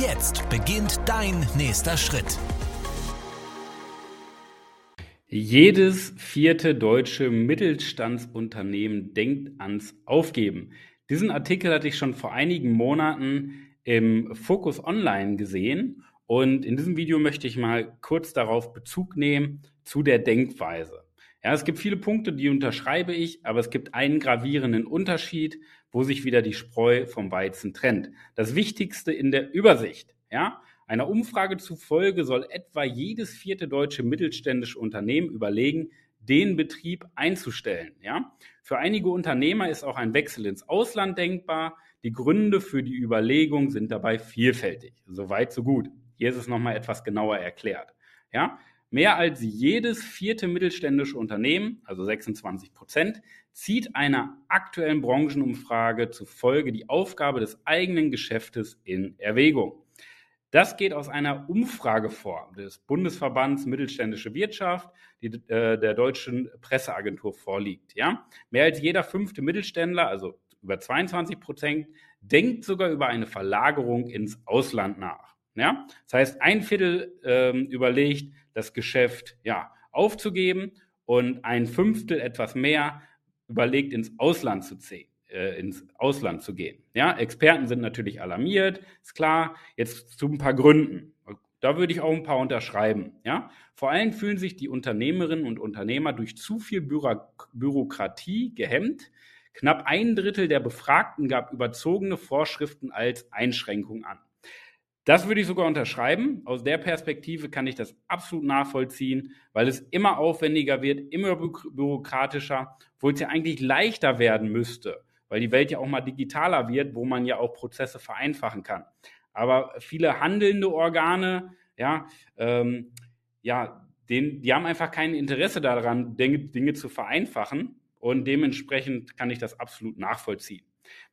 Jetzt beginnt dein nächster Schritt. Jedes vierte deutsche Mittelstandsunternehmen denkt ans Aufgeben. Diesen Artikel hatte ich schon vor einigen Monaten im Focus Online gesehen und in diesem Video möchte ich mal kurz darauf Bezug nehmen zu der Denkweise. Ja, es gibt viele Punkte, die unterschreibe ich, aber es gibt einen gravierenden Unterschied, wo sich wieder die Spreu vom Weizen trennt. Das Wichtigste in der Übersicht, ja, einer Umfrage zufolge soll etwa jedes vierte deutsche mittelständische Unternehmen überlegen, den Betrieb einzustellen. Ja? Für einige Unternehmer ist auch ein Wechsel ins Ausland denkbar. Die Gründe für die Überlegung sind dabei vielfältig. Soweit, so gut. Hier ist es nochmal etwas genauer erklärt. Ja? Mehr als jedes vierte mittelständische Unternehmen, also 26 Prozent, zieht einer aktuellen Branchenumfrage zufolge die Aufgabe des eigenen Geschäftes in Erwägung. Das geht aus einer Umfrage vor des Bundesverbands Mittelständische Wirtschaft, die äh, der deutschen Presseagentur vorliegt. Ja? Mehr als jeder fünfte Mittelständler, also über 22 Prozent, denkt sogar über eine Verlagerung ins Ausland nach. Ja? Das heißt, ein Viertel ähm, überlegt, das Geschäft ja, aufzugeben und ein Fünftel etwas mehr überlegt, ins Ausland zu ziehen äh, ins Ausland zu gehen. Ja, Experten sind natürlich alarmiert, ist klar. Jetzt zu ein paar Gründen. Da würde ich auch ein paar unterschreiben. Ja, vor allem fühlen sich die Unternehmerinnen und Unternehmer durch zu viel Büro Bürokratie gehemmt. Knapp ein Drittel der Befragten gab überzogene Vorschriften als Einschränkung an. Das würde ich sogar unterschreiben. Aus der Perspektive kann ich das absolut nachvollziehen, weil es immer aufwendiger wird, immer bürokratischer, obwohl es ja eigentlich leichter werden müsste weil die Welt ja auch mal digitaler wird, wo man ja auch Prozesse vereinfachen kann. Aber viele handelnde Organe, ja, ähm, ja, den, die haben einfach kein Interesse daran, Dinge, Dinge zu vereinfachen und dementsprechend kann ich das absolut nachvollziehen.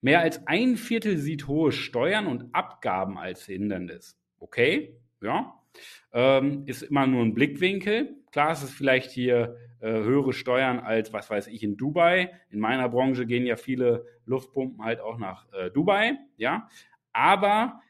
Mehr als ein Viertel sieht hohe Steuern und Abgaben als Hindernis. Okay, ja, ähm, ist immer nur ein Blickwinkel. Klar, es ist vielleicht hier äh, höhere Steuern als, was weiß ich, in Dubai. In meiner Branche gehen ja viele Luftpumpen halt auch nach äh, Dubai, ja. Aber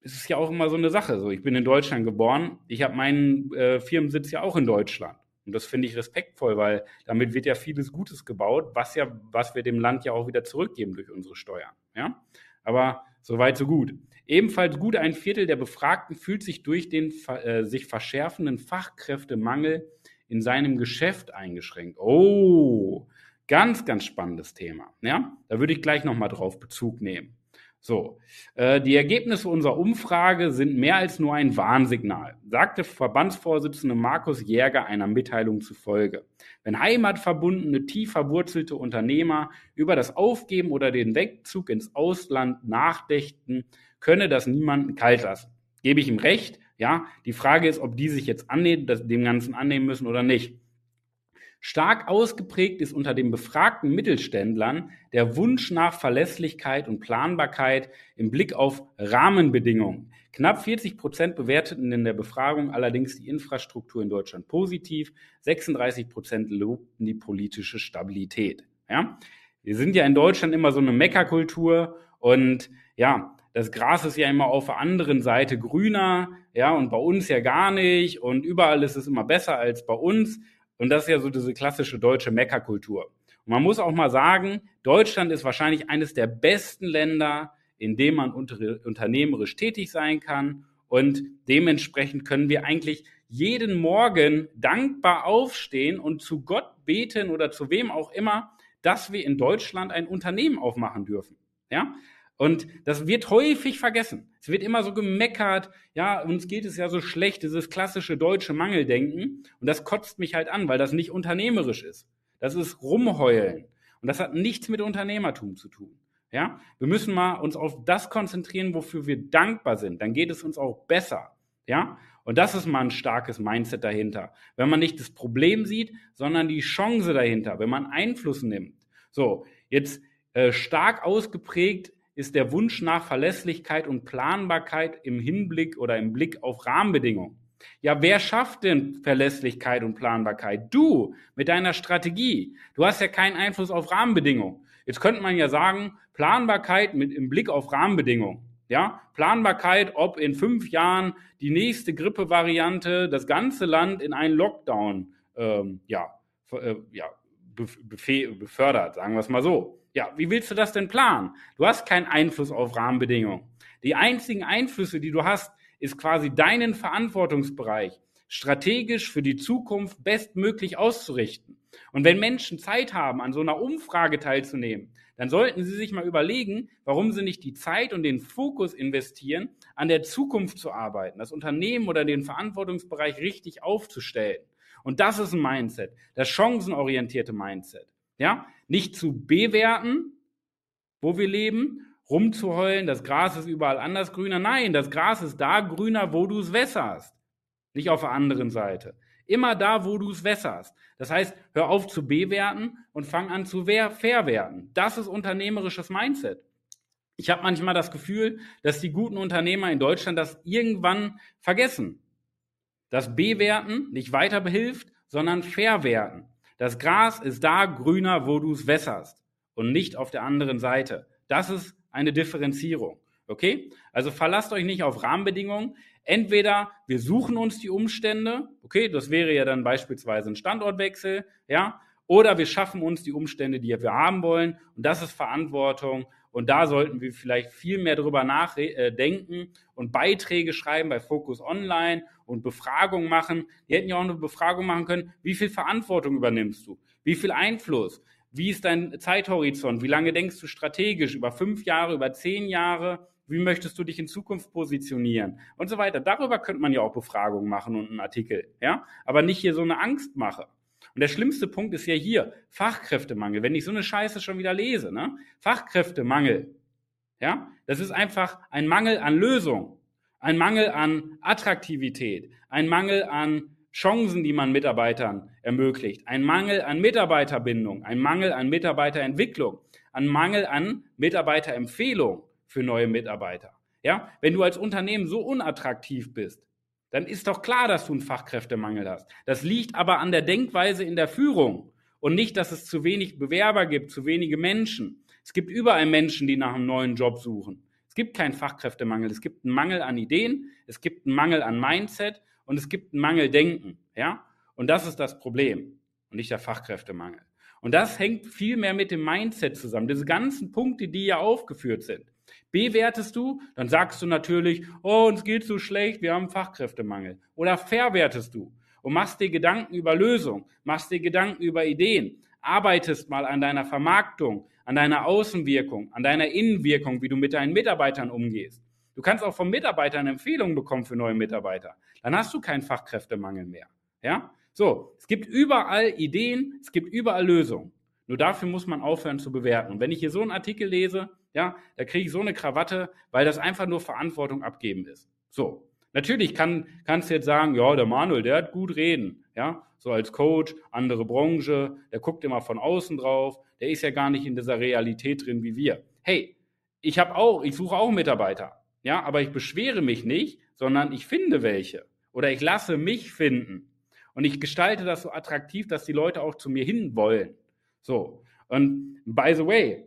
es ist ja auch immer so eine Sache. So, ich bin in Deutschland geboren. Ich habe meinen äh, Firmensitz ja auch in Deutschland. Und das finde ich respektvoll, weil damit wird ja vieles Gutes gebaut, was ja, was wir dem Land ja auch wieder zurückgeben durch unsere Steuern. Ja? Aber soweit, so gut. Ebenfalls gut ein Viertel der Befragten fühlt sich durch den äh, sich verschärfenden Fachkräftemangel in seinem Geschäft eingeschränkt. Oh, ganz, ganz spannendes Thema. Ja, da würde ich gleich nochmal drauf Bezug nehmen. So, äh, die Ergebnisse unserer Umfrage sind mehr als nur ein Warnsignal, sagte Verbandsvorsitzende Markus Jäger einer Mitteilung zufolge. Wenn heimatverbundene, tief verwurzelte Unternehmer über das Aufgeben oder den Wegzug ins Ausland nachdächten, könne das niemanden kalt lassen. Gebe ich ihm recht, ja. Die Frage ist, ob die sich jetzt annehmen, dem Ganzen annehmen müssen oder nicht. Stark ausgeprägt ist unter den befragten Mittelständlern der Wunsch nach Verlässlichkeit und Planbarkeit im Blick auf Rahmenbedingungen. Knapp 40 Prozent bewerteten in der Befragung allerdings die Infrastruktur in Deutschland positiv. 36 Prozent lobten die politische Stabilität. Ja? Wir sind ja in Deutschland immer so eine Meckerkultur und ja, das Gras ist ja immer auf der anderen Seite grüner, ja, und bei uns ja gar nicht und überall ist es immer besser als bei uns. Und das ist ja so diese klassische deutsche Meckerkultur. Und man muss auch mal sagen, Deutschland ist wahrscheinlich eines der besten Länder, in dem man unter, unternehmerisch tätig sein kann. Und dementsprechend können wir eigentlich jeden Morgen dankbar aufstehen und zu Gott beten oder zu wem auch immer, dass wir in Deutschland ein Unternehmen aufmachen dürfen. Ja, und das wird häufig vergessen. Es wird immer so gemeckert, ja, uns geht es ja so schlecht, dieses klassische deutsche Mangeldenken. Und das kotzt mich halt an, weil das nicht unternehmerisch ist. Das ist Rumheulen. Und das hat nichts mit Unternehmertum zu tun. Ja, wir müssen mal uns auf das konzentrieren, wofür wir dankbar sind. Dann geht es uns auch besser. Ja, und das ist mal ein starkes Mindset dahinter. Wenn man nicht das Problem sieht, sondern die Chance dahinter, wenn man Einfluss nimmt. So, jetzt äh, stark ausgeprägt ist der Wunsch nach Verlässlichkeit und Planbarkeit im Hinblick oder im Blick auf Rahmenbedingungen. Ja, wer schafft denn Verlässlichkeit und Planbarkeit? Du mit deiner Strategie. Du hast ja keinen Einfluss auf Rahmenbedingungen. Jetzt könnte man ja sagen, Planbarkeit mit im Blick auf Rahmenbedingungen. Ja, Planbarkeit, ob in fünf Jahren die nächste Grippevariante das ganze Land in einen Lockdown ähm, ja, äh, ja, befördert, sagen wir es mal so. Ja, wie willst du das denn planen? Du hast keinen Einfluss auf Rahmenbedingungen. Die einzigen Einflüsse, die du hast, ist quasi deinen Verantwortungsbereich strategisch für die Zukunft bestmöglich auszurichten. Und wenn Menschen Zeit haben, an so einer Umfrage teilzunehmen, dann sollten sie sich mal überlegen, warum sie nicht die Zeit und den Fokus investieren, an der Zukunft zu arbeiten, das Unternehmen oder den Verantwortungsbereich richtig aufzustellen. Und das ist ein Mindset, das chancenorientierte Mindset. Ja, nicht zu bewerten, wo wir leben, rumzuheulen, das Gras ist überall anders grüner. Nein, das Gras ist da grüner, wo du es wässerst. Nicht auf der anderen Seite. Immer da, wo du es wässerst. Das heißt, hör auf zu bewerten und fang an zu verwerten. Das ist unternehmerisches Mindset. Ich habe manchmal das Gefühl, dass die guten Unternehmer in Deutschland das irgendwann vergessen. Das Bewerten nicht weiter behilft, sondern verwerten. Das Gras ist da grüner, wo du es wässerst und nicht auf der anderen Seite. Das ist eine Differenzierung. Okay? Also verlasst euch nicht auf Rahmenbedingungen. Entweder wir suchen uns die Umstände, okay, das wäre ja dann beispielsweise ein Standortwechsel, ja, oder wir schaffen uns die Umstände, die wir haben wollen, und das ist Verantwortung. Und da sollten wir vielleicht viel mehr drüber nachdenken äh, und Beiträge schreiben bei Focus Online und Befragungen machen. Die hätten ja auch eine Befragung machen können. Wie viel Verantwortung übernimmst du? Wie viel Einfluss? Wie ist dein Zeithorizont? Wie lange denkst du strategisch? Über fünf Jahre, über zehn Jahre? Wie möchtest du dich in Zukunft positionieren? Und so weiter. Darüber könnte man ja auch Befragungen machen und einen Artikel, ja? Aber nicht hier so eine Angstmache. Und der schlimmste Punkt ist ja hier Fachkräftemangel. Wenn ich so eine Scheiße schon wieder lese, ne? Fachkräftemangel. Ja? Das ist einfach ein Mangel an Lösung, ein Mangel an Attraktivität, ein Mangel an Chancen, die man Mitarbeitern ermöglicht, ein Mangel an Mitarbeiterbindung, ein Mangel an Mitarbeiterentwicklung, ein Mangel an Mitarbeiterempfehlung für neue Mitarbeiter. Ja, wenn du als Unternehmen so unattraktiv bist, dann ist doch klar, dass du einen Fachkräftemangel hast. Das liegt aber an der Denkweise in der Führung und nicht, dass es zu wenig Bewerber gibt, zu wenige Menschen. Es gibt überall Menschen, die nach einem neuen Job suchen. Es gibt keinen Fachkräftemangel. Es gibt einen Mangel an Ideen, es gibt einen Mangel an Mindset und es gibt einen Mangel Denken. Ja? Und das ist das Problem und nicht der Fachkräftemangel. Und das hängt viel mehr mit dem Mindset zusammen. Diese ganzen Punkte, die hier aufgeführt sind. Bewertest du, dann sagst du natürlich, oh, uns geht so schlecht, wir haben Fachkräftemangel. Oder verwertest du und machst dir Gedanken über Lösungen, machst dir Gedanken über Ideen, arbeitest mal an deiner Vermarktung, an deiner Außenwirkung, an deiner Innenwirkung, wie du mit deinen Mitarbeitern umgehst. Du kannst auch von Mitarbeitern Empfehlungen bekommen für neue Mitarbeiter. Dann hast du keinen Fachkräftemangel mehr. Ja? So, es gibt überall Ideen, es gibt überall Lösungen. Nur dafür muss man aufhören zu bewerten. Und wenn ich hier so einen Artikel lese, ja, da kriege ich so eine Krawatte, weil das einfach nur Verantwortung abgeben ist. So. Natürlich kann, kannst du jetzt sagen, ja, der Manuel, der hat gut reden, ja, so als Coach, andere Branche, der guckt immer von außen drauf, der ist ja gar nicht in dieser Realität drin wie wir. Hey, ich habe auch, ich suche auch Mitarbeiter, ja, aber ich beschwere mich nicht, sondern ich finde welche oder ich lasse mich finden und ich gestalte das so attraktiv, dass die Leute auch zu mir hin wollen. So. Und by the way,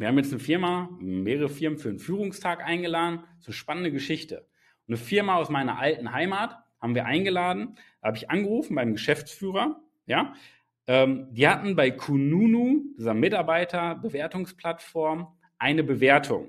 wir haben jetzt eine Firma, mehrere Firmen für einen Führungstag eingeladen. So eine spannende Geschichte. Eine Firma aus meiner alten Heimat haben wir eingeladen. Da habe ich angerufen beim Geschäftsführer. Ja, ähm, die hatten bei Kununu, dieser Mitarbeiterbewertungsplattform, eine Bewertung.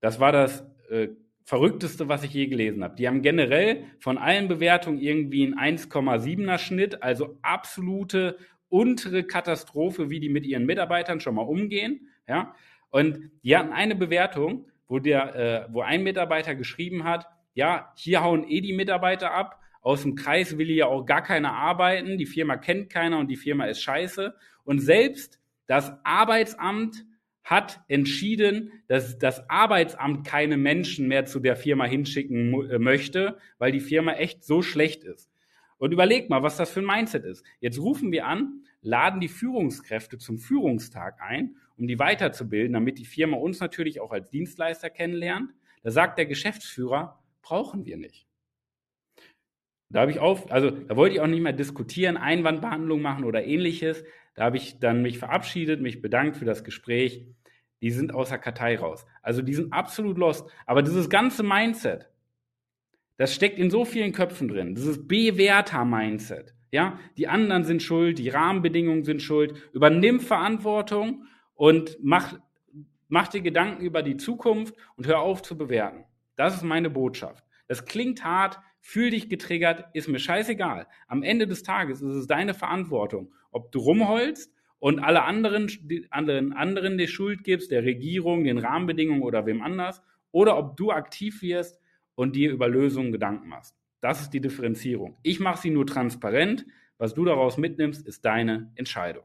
Das war das äh, Verrückteste, was ich je gelesen habe. Die haben generell von allen Bewertungen irgendwie einen 1,7er Schnitt, also absolute untere Katastrophe, wie die mit ihren Mitarbeitern schon mal umgehen. Ja? Und die hatten eine Bewertung, wo, der, äh, wo ein Mitarbeiter geschrieben hat, ja, hier hauen eh die Mitarbeiter ab, aus dem Kreis will hier auch gar keiner arbeiten, die Firma kennt keiner und die Firma ist scheiße. Und selbst das Arbeitsamt hat entschieden, dass das Arbeitsamt keine Menschen mehr zu der Firma hinschicken äh, möchte, weil die Firma echt so schlecht ist. Und überleg mal, was das für ein Mindset ist. Jetzt rufen wir an, laden die Führungskräfte zum Führungstag ein, um die weiterzubilden, damit die Firma uns natürlich auch als Dienstleister kennenlernt. Da sagt der Geschäftsführer, brauchen wir nicht. Da habe ich auf, also da wollte ich auch nicht mehr diskutieren, Einwandbehandlung machen oder ähnliches. Da habe ich dann mich verabschiedet, mich bedankt für das Gespräch. Die sind außer Kartei raus. Also die sind absolut lost. Aber dieses ganze Mindset, das steckt in so vielen Köpfen drin. Dieses Bewerter-Mindset. Ja, die anderen sind schuld, die Rahmenbedingungen sind schuld. Übernimm Verantwortung und mach, mach dir Gedanken über die Zukunft und hör auf zu bewerten. Das ist meine Botschaft. Das klingt hart, fühl dich getriggert, ist mir scheißegal. Am Ende des Tages ist es deine Verantwortung, ob du rumholst und alle anderen, anderen, anderen die Schuld gibst, der Regierung, den Rahmenbedingungen oder wem anders, oder ob du aktiv wirst und dir über Lösungen Gedanken machst. Das ist die Differenzierung. Ich mache sie nur transparent. Was du daraus mitnimmst, ist deine Entscheidung.